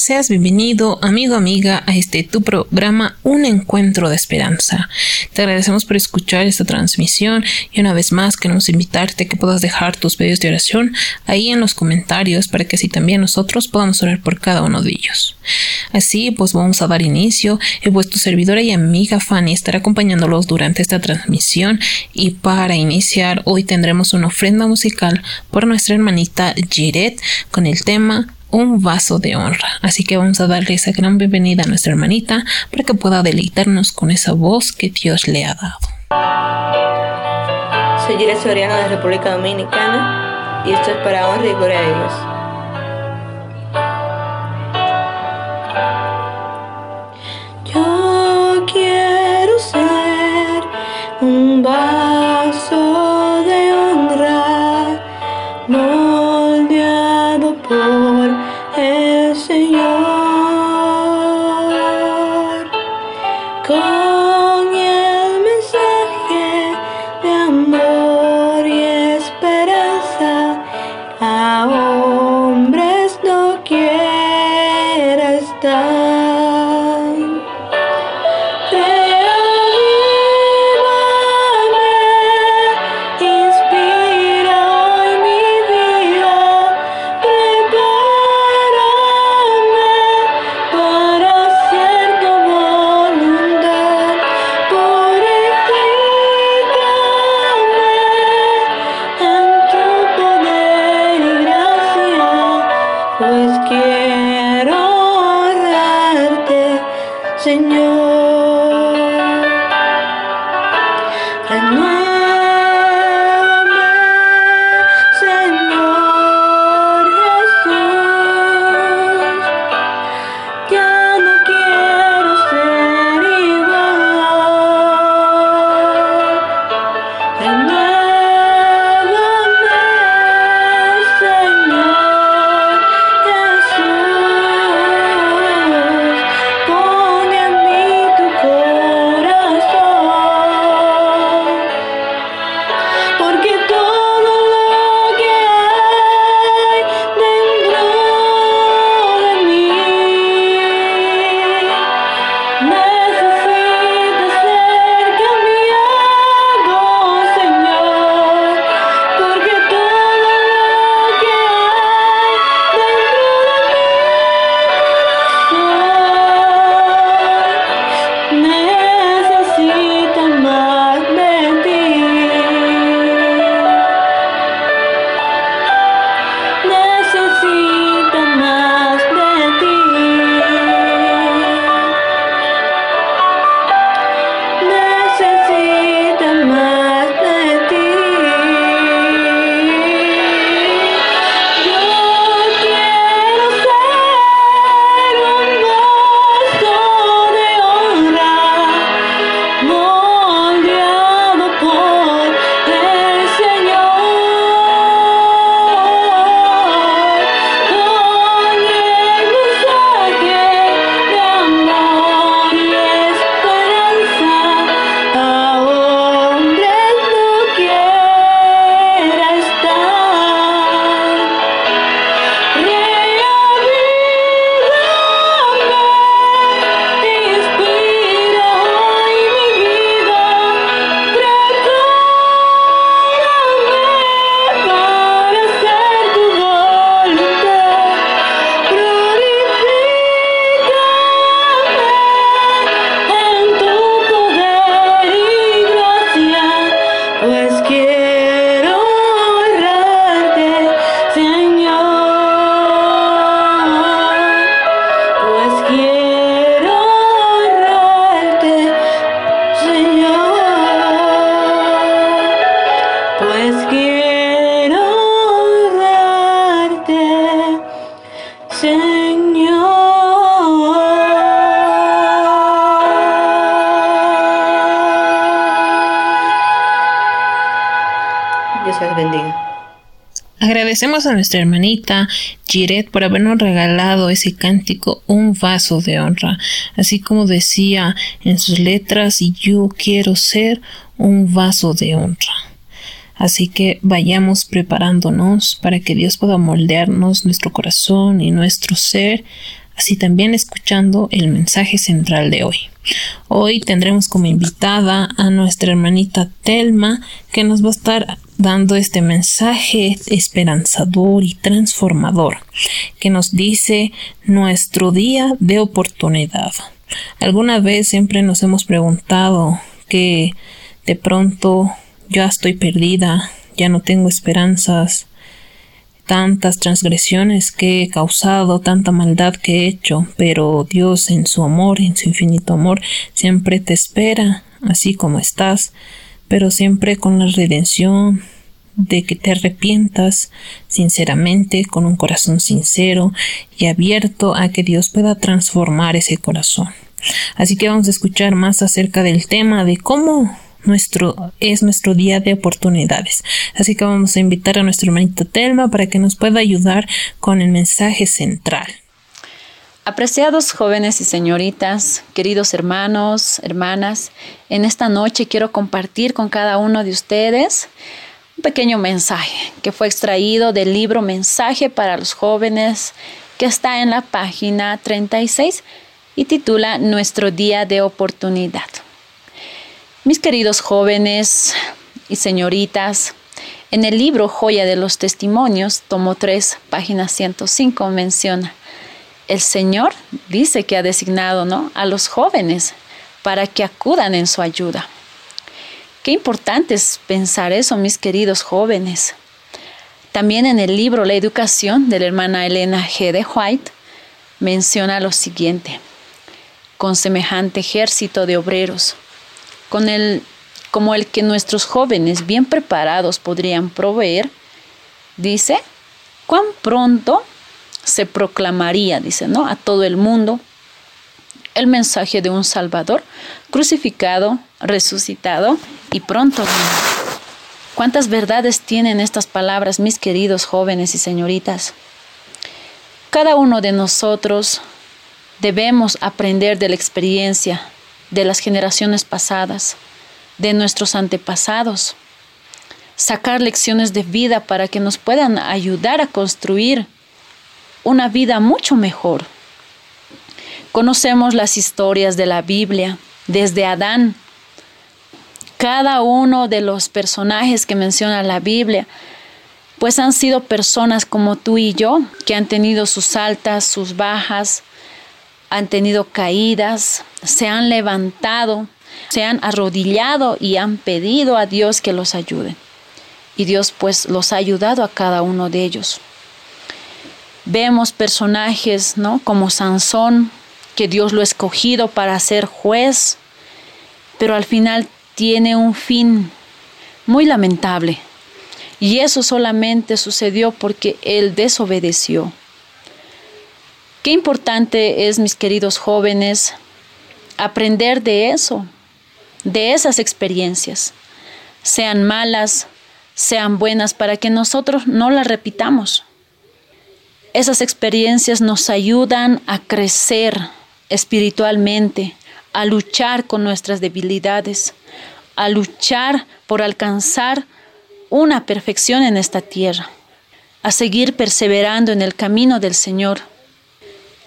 Seas bienvenido, amigo, amiga, a este tu programa Un Encuentro de Esperanza. Te agradecemos por escuchar esta transmisión y una vez más queremos invitarte a que puedas dejar tus pedidos de oración ahí en los comentarios para que así también nosotros podamos orar por cada uno de ellos. Así pues vamos a dar inicio y pues servidora y amiga Fanny estará acompañándolos durante esta transmisión y para iniciar hoy tendremos una ofrenda musical por nuestra hermanita Jiret con el tema un vaso de honra. Así que vamos a darle esa gran bienvenida a nuestra hermanita para que pueda deleitarnos con esa voz que Dios le ha dado. Soy Gira Soriano de República Dominicana y esto es para honra y gloria a Dios. Agradecemos a nuestra hermanita Jiret por habernos regalado ese cántico Un vaso de honra, así como decía en sus letras, y yo quiero ser un vaso de honra. Así que vayamos preparándonos para que Dios pueda moldearnos nuestro corazón y nuestro ser así también escuchando el mensaje central de hoy. Hoy tendremos como invitada a nuestra hermanita Telma, que nos va a estar dando este mensaje esperanzador y transformador, que nos dice nuestro día de oportunidad. Alguna vez siempre nos hemos preguntado que de pronto ya estoy perdida, ya no tengo esperanzas, tantas transgresiones que he causado, tanta maldad que he hecho, pero Dios en su amor, en su infinito amor, siempre te espera, así como estás, pero siempre con la redención de que te arrepientas sinceramente, con un corazón sincero y abierto a que Dios pueda transformar ese corazón. Así que vamos a escuchar más acerca del tema de cómo nuestro, es nuestro día de oportunidades. Así que vamos a invitar a nuestro hermanito Telma para que nos pueda ayudar con el mensaje central. Apreciados jóvenes y señoritas, queridos hermanos, hermanas, en esta noche quiero compartir con cada uno de ustedes un pequeño mensaje que fue extraído del libro Mensaje para los jóvenes que está en la página 36 y titula Nuestro día de oportunidad. Mis queridos jóvenes y señoritas, en el libro Joya de los Testimonios, tomo 3, página 105, menciona, el Señor dice que ha designado ¿no? a los jóvenes para que acudan en su ayuda. Qué importante es pensar eso, mis queridos jóvenes. También en el libro La Educación de la hermana Elena G. de White menciona lo siguiente, con semejante ejército de obreros, con el, como el que nuestros jóvenes bien preparados podrían proveer, dice, cuán pronto se proclamaría, dice, ¿no? A todo el mundo el mensaje de un Salvador crucificado, resucitado y pronto ¿Cuántas verdades tienen estas palabras, mis queridos jóvenes y señoritas? Cada uno de nosotros debemos aprender de la experiencia de las generaciones pasadas, de nuestros antepasados, sacar lecciones de vida para que nos puedan ayudar a construir una vida mucho mejor. Conocemos las historias de la Biblia, desde Adán. Cada uno de los personajes que menciona la Biblia, pues han sido personas como tú y yo, que han tenido sus altas, sus bajas, han tenido caídas, se han levantado, se han arrodillado y han pedido a Dios que los ayude. Y Dios pues los ha ayudado a cada uno de ellos. Vemos personajes, ¿no? Como Sansón, que Dios lo ha escogido para ser juez, pero al final tiene un fin muy lamentable. Y eso solamente sucedió porque él desobedeció. Qué importante es, mis queridos jóvenes, aprender de eso, de esas experiencias, sean malas, sean buenas, para que nosotros no las repitamos. Esas experiencias nos ayudan a crecer espiritualmente, a luchar con nuestras debilidades, a luchar por alcanzar una perfección en esta tierra, a seguir perseverando en el camino del Señor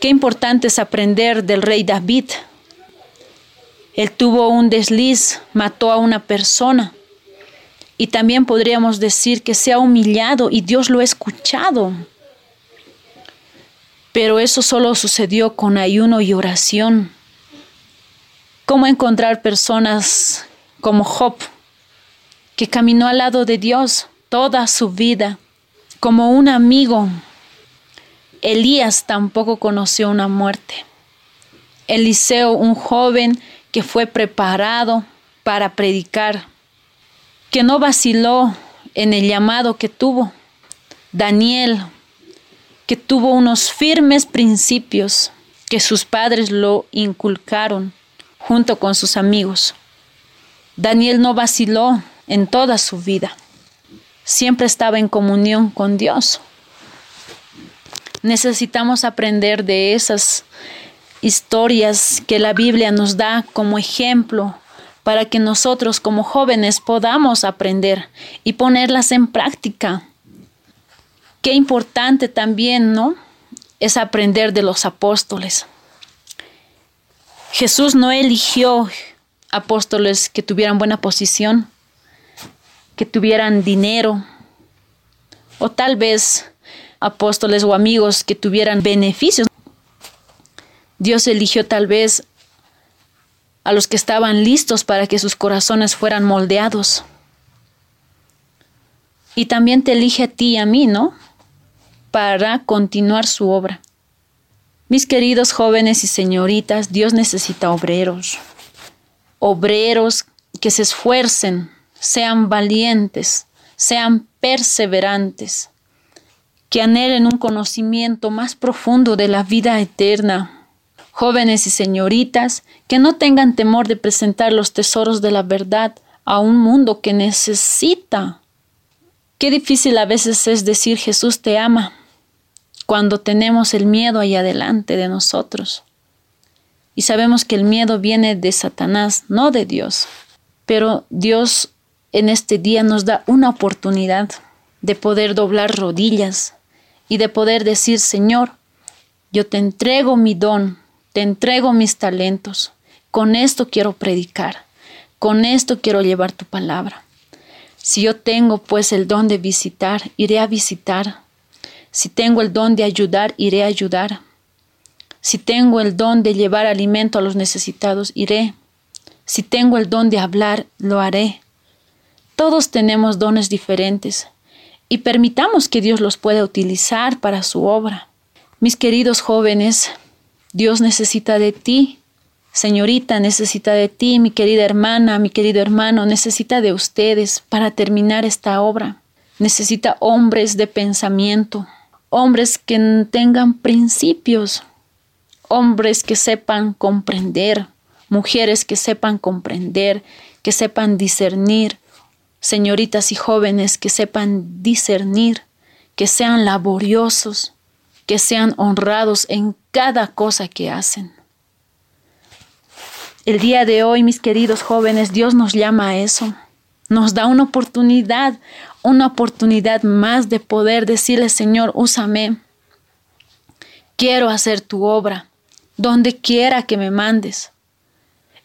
Qué importante es aprender del rey David. Él tuvo un desliz, mató a una persona. Y también podríamos decir que se ha humillado y Dios lo ha escuchado. Pero eso solo sucedió con ayuno y oración. ¿Cómo encontrar personas como Job, que caminó al lado de Dios toda su vida, como un amigo Elías tampoco conoció una muerte. Eliseo, un joven que fue preparado para predicar, que no vaciló en el llamado que tuvo. Daniel, que tuvo unos firmes principios que sus padres lo inculcaron junto con sus amigos. Daniel no vaciló en toda su vida. Siempre estaba en comunión con Dios. Necesitamos aprender de esas historias que la Biblia nos da como ejemplo para que nosotros como jóvenes podamos aprender y ponerlas en práctica. Qué importante también, ¿no? es aprender de los apóstoles. Jesús no eligió apóstoles que tuvieran buena posición, que tuvieran dinero, o tal vez apóstoles o amigos que tuvieran beneficios. Dios eligió tal vez a los que estaban listos para que sus corazones fueran moldeados. Y también te elige a ti y a mí, ¿no? Para continuar su obra. Mis queridos jóvenes y señoritas, Dios necesita obreros. Obreros que se esfuercen, sean valientes, sean perseverantes, que anhelen un conocimiento más profundo de la vida eterna. Jóvenes y señoritas, que no tengan temor de presentar los tesoros de la verdad a un mundo que necesita. Qué difícil a veces es decir Jesús te ama cuando tenemos el miedo ahí adelante de nosotros. Y sabemos que el miedo viene de Satanás, no de Dios. Pero Dios en este día nos da una oportunidad de poder doblar rodillas y de poder decir, Señor, yo te entrego mi don, te entrego mis talentos, con esto quiero predicar, con esto quiero llevar tu palabra. Si yo tengo pues el don de visitar, iré a visitar si tengo el don de ayudar, iré a ayudar. Si tengo el don de llevar alimento a los necesitados, iré. Si tengo el don de hablar, lo haré. Todos tenemos dones diferentes y permitamos que Dios los pueda utilizar para su obra. Mis queridos jóvenes, Dios necesita de ti. Señorita, necesita de ti, mi querida hermana, mi querido hermano, necesita de ustedes para terminar esta obra. Necesita hombres de pensamiento, hombres que tengan principios, hombres que sepan comprender, mujeres que sepan comprender, que sepan discernir, señoritas y jóvenes que sepan discernir, que sean laboriosos, que sean honrados en cada cosa que hacen. El día de hoy, mis queridos jóvenes, Dios nos llama a eso. Nos da una oportunidad, una oportunidad más de poder decirle, Señor, úsame. Quiero hacer tu obra, donde quiera que me mandes.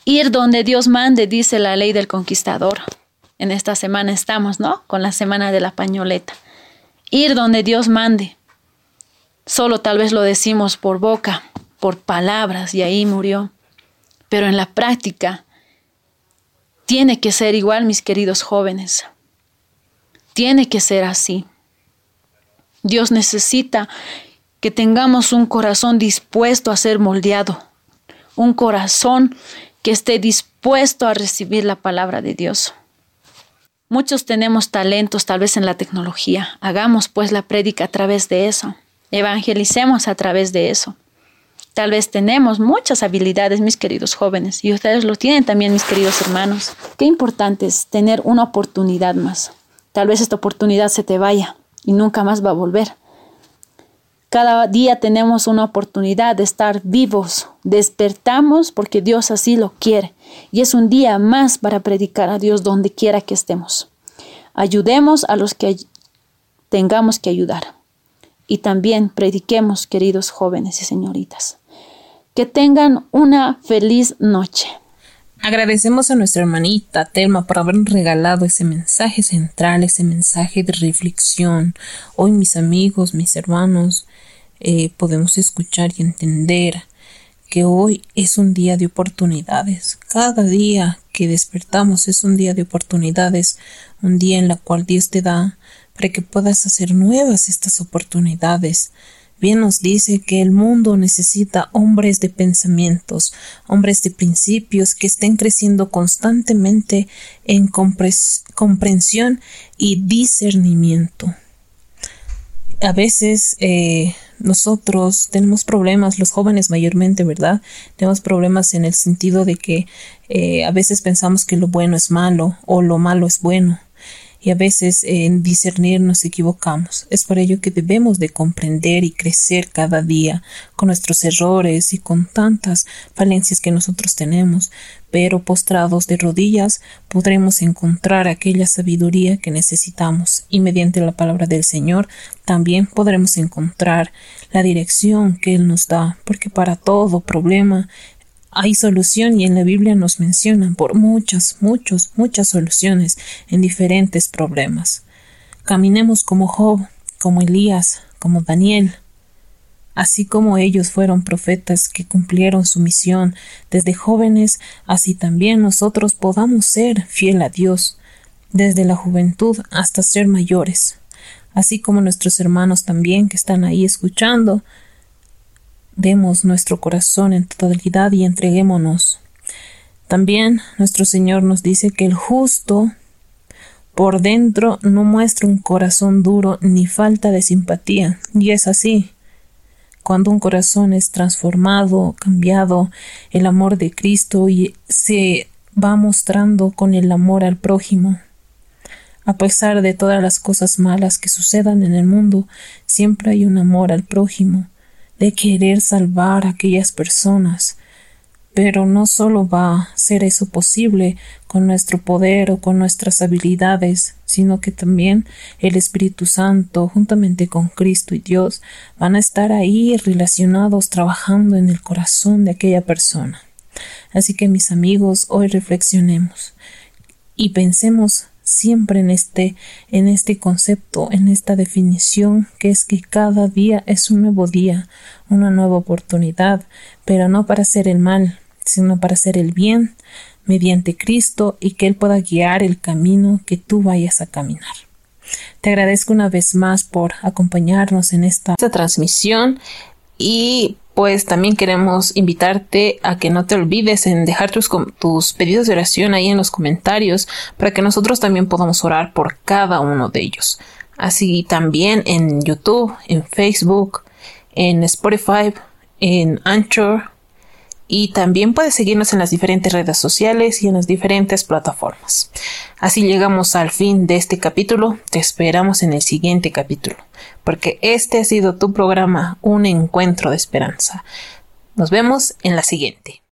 Ir donde Dios mande, dice la ley del conquistador. En esta semana estamos, ¿no? Con la semana de la pañoleta. Ir donde Dios mande. Solo tal vez lo decimos por boca, por palabras, y ahí murió. Pero en la práctica tiene que ser igual, mis queridos jóvenes. Tiene que ser así. Dios necesita que tengamos un corazón dispuesto a ser moldeado, un corazón que esté dispuesto a recibir la palabra de Dios. Muchos tenemos talentos tal vez en la tecnología. Hagamos pues la prédica a través de eso. Evangelicemos a través de eso. Tal vez tenemos muchas habilidades, mis queridos jóvenes, y ustedes lo tienen también, mis queridos hermanos. Qué importante es tener una oportunidad más. Tal vez esta oportunidad se te vaya y nunca más va a volver. Cada día tenemos una oportunidad de estar vivos. Despertamos porque Dios así lo quiere. Y es un día más para predicar a Dios donde quiera que estemos. Ayudemos a los que tengamos que ayudar. Y también prediquemos, queridos jóvenes y señoritas. Que tengan una feliz noche. Agradecemos a nuestra hermanita Telma por haber regalado ese mensaje central, ese mensaje de reflexión. Hoy mis amigos, mis hermanos, eh, podemos escuchar y entender que hoy es un día de oportunidades. Cada día que despertamos es un día de oportunidades, un día en la cual Dios te da para que puedas hacer nuevas estas oportunidades, Bien nos dice que el mundo necesita hombres de pensamientos, hombres de principios que estén creciendo constantemente en comprensión y discernimiento. A veces eh, nosotros tenemos problemas, los jóvenes mayormente, ¿verdad? Tenemos problemas en el sentido de que eh, a veces pensamos que lo bueno es malo o lo malo es bueno y a veces en discernir nos equivocamos. Es por ello que debemos de comprender y crecer cada día con nuestros errores y con tantas falencias que nosotros tenemos, pero postrados de rodillas podremos encontrar aquella sabiduría que necesitamos. Y mediante la palabra del Señor también podremos encontrar la dirección que Él nos da, porque para todo problema hay solución y en la Biblia nos mencionan por muchas, muchas, muchas soluciones en diferentes problemas. Caminemos como Job, como Elías, como Daniel, así como ellos fueron profetas que cumplieron su misión desde jóvenes, así también nosotros podamos ser fiel a Dios desde la juventud hasta ser mayores, así como nuestros hermanos también que están ahí escuchando, demos nuestro corazón en totalidad y entreguémonos. También nuestro Señor nos dice que el justo por dentro no muestra un corazón duro ni falta de simpatía, y es así. Cuando un corazón es transformado, cambiado, el amor de Cristo y se va mostrando con el amor al prójimo. A pesar de todas las cosas malas que sucedan en el mundo, siempre hay un amor al prójimo, de querer salvar a aquellas personas. Pero no solo va a ser eso posible con nuestro poder o con nuestras habilidades, sino que también el Espíritu Santo, juntamente con Cristo y Dios, van a estar ahí relacionados trabajando en el corazón de aquella persona. Así que mis amigos, hoy reflexionemos y pensemos siempre en este, en este concepto, en esta definición, que es que cada día es un nuevo día, una nueva oportunidad, pero no para hacer el mal, sino para hacer el bien mediante Cristo y que Él pueda guiar el camino que tú vayas a caminar. Te agradezco una vez más por acompañarnos en esta, esta transmisión y pues también queremos invitarte a que no te olvides en dejar tus, tus, pedidos de oración ahí en los comentarios para que nosotros también podamos orar por cada uno de ellos. Así también en YouTube, en Facebook, en Spotify, en Anchor, y también puedes seguirnos en las diferentes redes sociales y en las diferentes plataformas. Así llegamos al fin de este capítulo. Te esperamos en el siguiente capítulo, porque este ha sido tu programa Un Encuentro de Esperanza. Nos vemos en la siguiente.